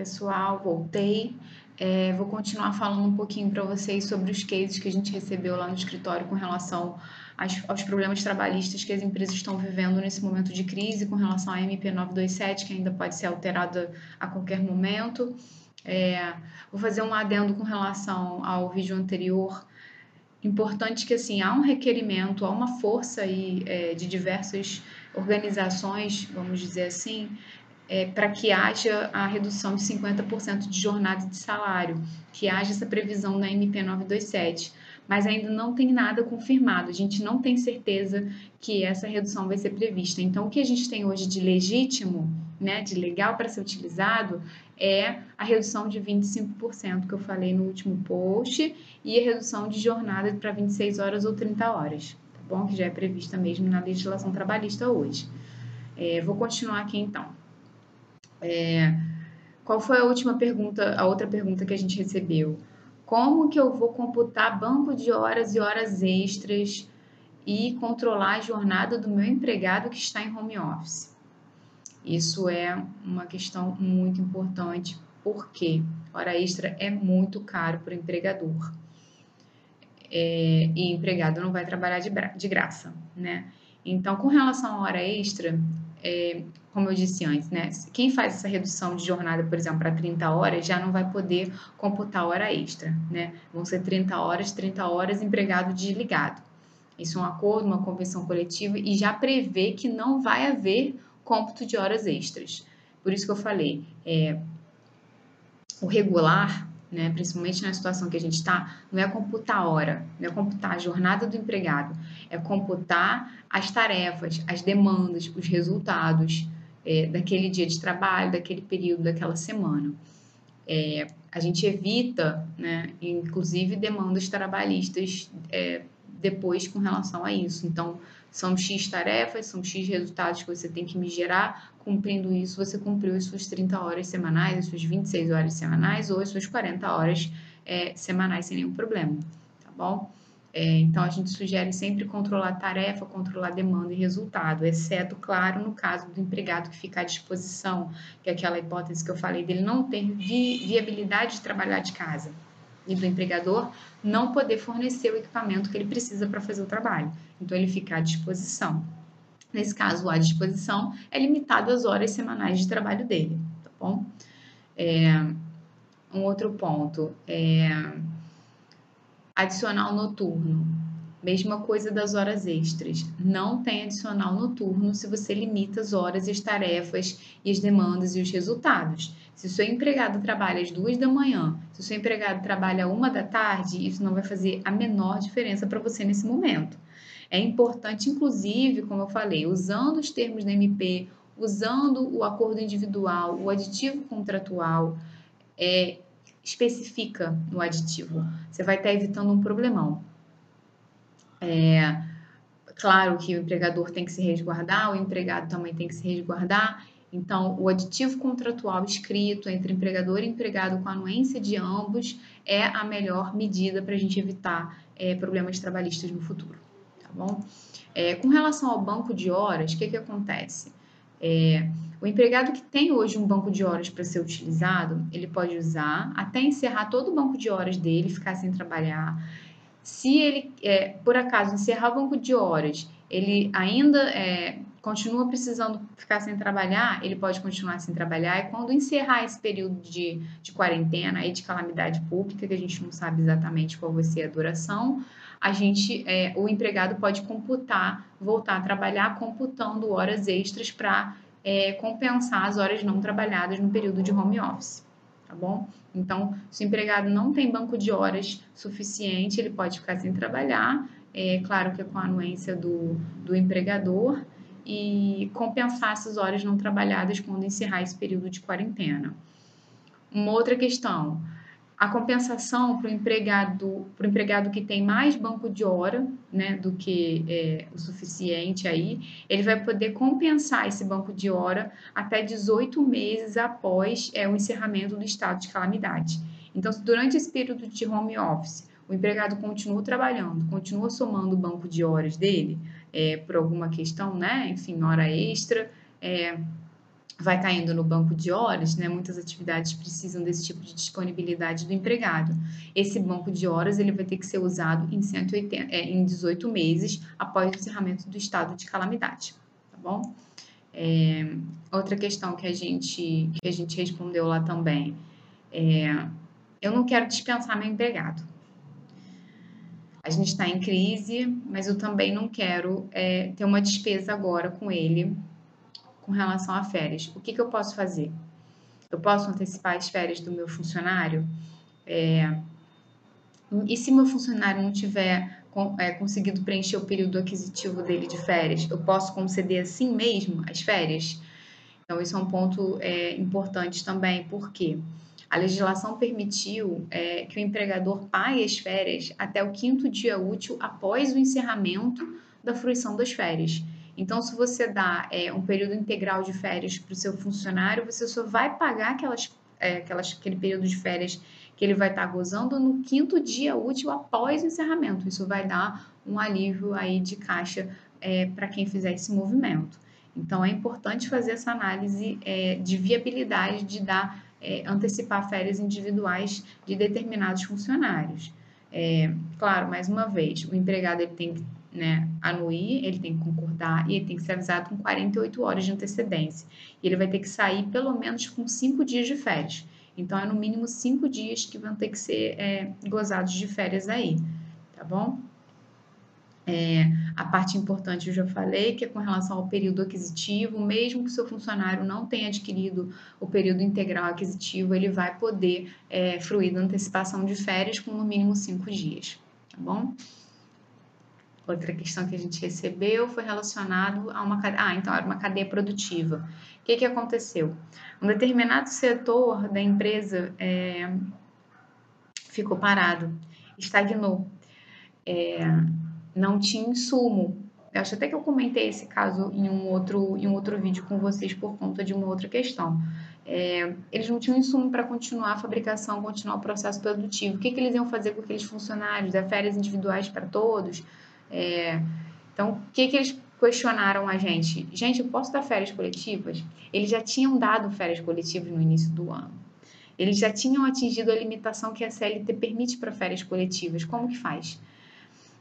pessoal, voltei. É, vou continuar falando um pouquinho para vocês sobre os cases que a gente recebeu lá no escritório com relação aos problemas trabalhistas que as empresas estão vivendo nesse momento de crise, com relação à MP927, que ainda pode ser alterada a qualquer momento. É, vou fazer um adendo com relação ao vídeo anterior. Importante que assim há um requerimento, há uma força aí é, de diversas organizações, vamos dizer assim, é, para que haja a redução de 50% de jornada de salário, que haja essa previsão na MP 927. Mas ainda não tem nada confirmado, a gente não tem certeza que essa redução vai ser prevista. Então, o que a gente tem hoje de legítimo, né, de legal para ser utilizado, é a redução de 25% que eu falei no último post e a redução de jornada para 26 horas ou 30 horas, tá bom? Que já é prevista mesmo na legislação trabalhista hoje. É, vou continuar aqui então. É, qual foi a última pergunta, a outra pergunta que a gente recebeu? Como que eu vou computar banco de horas e horas extras e controlar a jornada do meu empregado que está em home office? Isso é uma questão muito importante, porque hora extra é muito caro para o empregador. É, e empregado não vai trabalhar de, de graça, né? Então, com relação à hora extra, é, como eu disse antes, né? Quem faz essa redução de jornada, por exemplo, para 30 horas, já não vai poder computar hora extra, né? Vão ser 30 horas, 30 horas empregado desligado. Isso é um acordo, uma convenção coletiva e já prevê que não vai haver cômputo de horas extras. Por isso que eu falei, é, o regular né, principalmente na situação que a gente está, não é computar a hora, não é computar a jornada do empregado, é computar as tarefas, as demandas, os resultados é, daquele dia de trabalho, daquele período, daquela semana. É, a gente evita, né, inclusive, demandas trabalhistas é, depois com relação a isso. Então, são X tarefas, são X resultados que você tem que me gerar. Cumprindo isso, você cumpriu as suas 30 horas semanais, as suas 26 horas semanais ou as suas 40 horas é, semanais sem nenhum problema, tá bom? É, então, a gente sugere sempre controlar tarefa, controlar demanda e resultado, exceto, claro, no caso do empregado que fica à disposição, que é aquela hipótese que eu falei dele não ter vi viabilidade de trabalhar de casa e do empregador não poder fornecer o equipamento que ele precisa para fazer o trabalho. Então, ele fica à disposição. Nesse caso, à disposição é limitado às horas semanais de trabalho dele, tá bom? É, um outro ponto é adicional noturno. Mesma coisa das horas extras. Não tem adicional noturno se você limita as horas e as tarefas e as demandas e os resultados. Se o seu empregado trabalha às duas da manhã, se o seu empregado trabalha uma da tarde, isso não vai fazer a menor diferença para você nesse momento. É importante, inclusive, como eu falei, usando os termos da MP, usando o acordo individual, o aditivo contratual, é, especifica no aditivo. Você vai estar evitando um problemão. É, claro que o empregador tem que se resguardar, o empregado também tem que se resguardar. Então, o aditivo contratual escrito entre empregador e empregado com anuência de ambos é a melhor medida para a gente evitar é, problemas trabalhistas no futuro, tá bom? É, com relação ao banco de horas, o que, que acontece? É, o empregado que tem hoje um banco de horas para ser utilizado, ele pode usar até encerrar todo o banco de horas dele, ficar sem trabalhar. Se ele, é, por acaso, encerrar o banco de horas, ele ainda é, continua precisando ficar sem trabalhar, ele pode continuar sem trabalhar. E quando encerrar esse período de, de quarentena e de calamidade pública, que a gente não sabe exatamente qual vai ser a duração, a gente, é, o empregado pode computar, voltar a trabalhar, computando horas extras para é, compensar as horas não trabalhadas no período de home office, tá bom? Então, se o empregado não tem banco de horas suficiente, ele pode ficar sem trabalhar, é claro que é com a anuência do, do empregador, e compensar essas horas não trabalhadas quando encerrar esse período de quarentena. Uma outra questão, a compensação para o empregado, pro empregado que tem mais banco de hora né, do que é, o suficiente aí, ele vai poder compensar esse banco de hora até 18 meses após é, o encerramento do estado de calamidade. Então, durante esse período de home office, o empregado continua trabalhando, continua somando o banco de horas dele, é, por alguma questão, né? Enfim, hora extra. É, vai caindo no banco de horas, né? Muitas atividades precisam desse tipo de disponibilidade do empregado. Esse banco de horas ele vai ter que ser usado em 180, é, em 18 meses após o encerramento do estado de calamidade, tá bom? É, outra questão que a gente que a gente respondeu lá também é, eu não quero dispensar meu empregado. A gente está em crise, mas eu também não quero é, ter uma despesa agora com ele com relação a férias. O que, que eu posso fazer? Eu posso antecipar as férias do meu funcionário? É, e se meu funcionário não tiver é, conseguido preencher o período aquisitivo dele de férias, eu posso conceder assim mesmo as férias? Então, isso é um ponto é, importante também, porque a legislação permitiu é, que o empregador pague as férias até o quinto dia útil após o encerramento da fruição das férias. Então, se você dá é, um período integral de férias para o seu funcionário, você só vai pagar aquelas, é, aquelas, aquele período de férias que ele vai estar tá gozando no quinto dia útil após o encerramento. Isso vai dar um alívio aí de caixa é, para quem fizer esse movimento. Então, é importante fazer essa análise é, de viabilidade de dar é, antecipar férias individuais de determinados funcionários. É, claro, mais uma vez, o empregado ele tem que né, anuir, ele tem que concordar e ele tem que ser avisado com 48 horas de antecedência. E ele vai ter que sair pelo menos com cinco dias de férias. Então, é no mínimo cinco dias que vão ter que ser é, gozados de férias aí, tá bom? É, a parte importante eu já falei, que é com relação ao período aquisitivo, mesmo que o seu funcionário não tenha adquirido o período integral aquisitivo, ele vai poder é, fruir da antecipação de férias com no mínimo cinco dias, tá bom? Outra questão que a gente recebeu foi relacionado a uma ah, então era uma cadeia produtiva. O que, que aconteceu? Um determinado setor da empresa é, ficou parado, estagnou, é, não tinha insumo. Eu acho até que eu comentei esse caso em um outro, em um outro vídeo com vocês por conta de uma outra questão. É, eles não tinham insumo para continuar a fabricação, continuar o processo produtivo. O que, que eles iam fazer com aqueles funcionários? Dar férias individuais para todos? É, então, o que, que eles questionaram a gente? Gente, eu posso dar férias coletivas? Eles já tinham dado férias coletivas no início do ano. Eles já tinham atingido a limitação que a CLT permite para férias coletivas. Como que faz?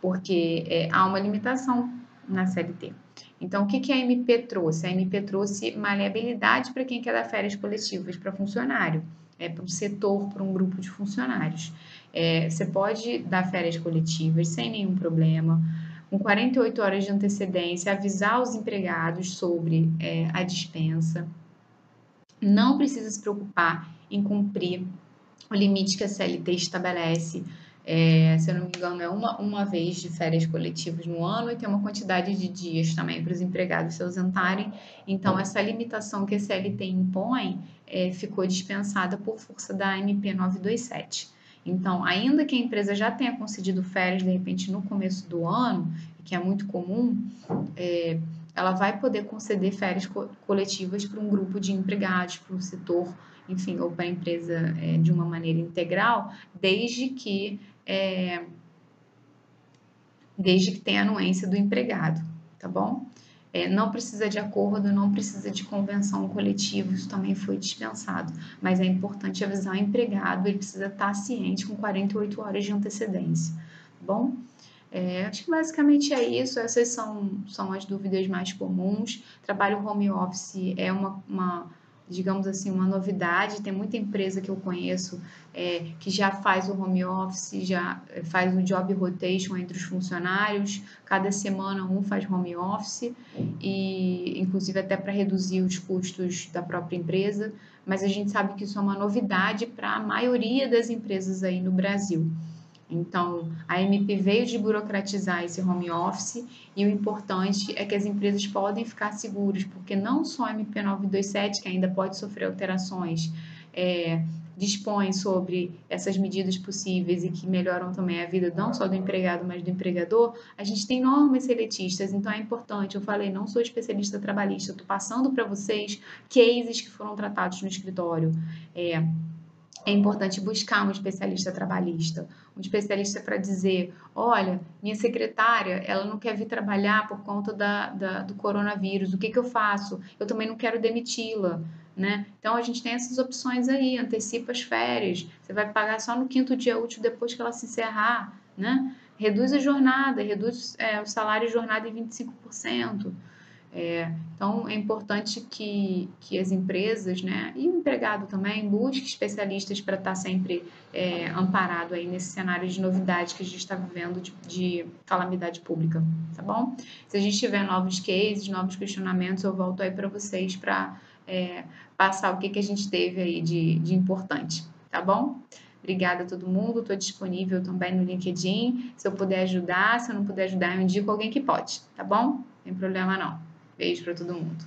Porque é, há uma limitação na CLT. Então, o que, que a MP trouxe? A MP trouxe maleabilidade para quem quer dar férias coletivas para funcionário, é, para um setor, para um grupo de funcionários. É, você pode dar férias coletivas sem nenhum problema, com 48 horas de antecedência, avisar os empregados sobre é, a dispensa. Não precisa se preocupar em cumprir o limite que a CLT estabelece. É, se eu não me engano, é uma, uma vez de férias coletivas no ano e tem uma quantidade de dias também para os empregados se ausentarem. Então, essa limitação que a CLT impõe é, ficou dispensada por força da MP 927. Então, ainda que a empresa já tenha concedido férias, de repente, no começo do ano, que é muito comum, é, ela vai poder conceder férias co coletivas para um grupo de empregados, para um setor, enfim, ou para a empresa é, de uma maneira integral, desde que é, desde que tenha anuência do empregado, tá bom? É, não precisa de acordo, não precisa de convenção coletiva, isso também foi dispensado. Mas é importante avisar o empregado, ele precisa estar ciente com 48 horas de antecedência, tá bom? É, acho que basicamente é isso, essas são, são as dúvidas mais comuns. Trabalho home office é uma, uma digamos assim, uma novidade. Tem muita empresa que eu conheço é, que já faz o home office, já é, faz o job rotation entre os funcionários. Cada semana um faz home office e, inclusive, até para reduzir os custos da própria empresa. Mas a gente sabe que isso é uma novidade para a maioria das empresas aí no Brasil. Então, a MP veio de burocratizar esse home office e o importante é que as empresas podem ficar seguras, porque não só a MP 927, que ainda pode sofrer alterações, é, dispõe sobre essas medidas possíveis e que melhoram também a vida não só do empregado, mas do empregador, a gente tem normas seletistas, então é importante. Eu falei, não sou especialista trabalhista, estou passando para vocês cases que foram tratados no escritório. É, é importante buscar um especialista trabalhista, um especialista para dizer, olha, minha secretária, ela não quer vir trabalhar por conta da, da do coronavírus, o que, que eu faço? Eu também não quero demiti-la, né? Então a gente tem essas opções aí, antecipa as férias, você vai pagar só no quinto dia útil depois que ela se encerrar, né? Reduz a jornada, reduz é, o salário de jornada em 25%. É, então, é importante que, que as empresas, né, e o empregado também, busque especialistas para estar tá sempre é, amparado aí nesse cenário de novidade que a gente está vivendo de, de, calamidade pública, tá bom? Se a gente tiver novos cases, novos questionamentos, eu volto aí para vocês para é, passar o que, que a gente teve aí de, de importante, tá bom? Obrigada a todo mundo, estou disponível também no LinkedIn. Se eu puder ajudar, se eu não puder ajudar, eu indico alguém que pode, tá bom? Não tem problema não. Beijo para todo mundo.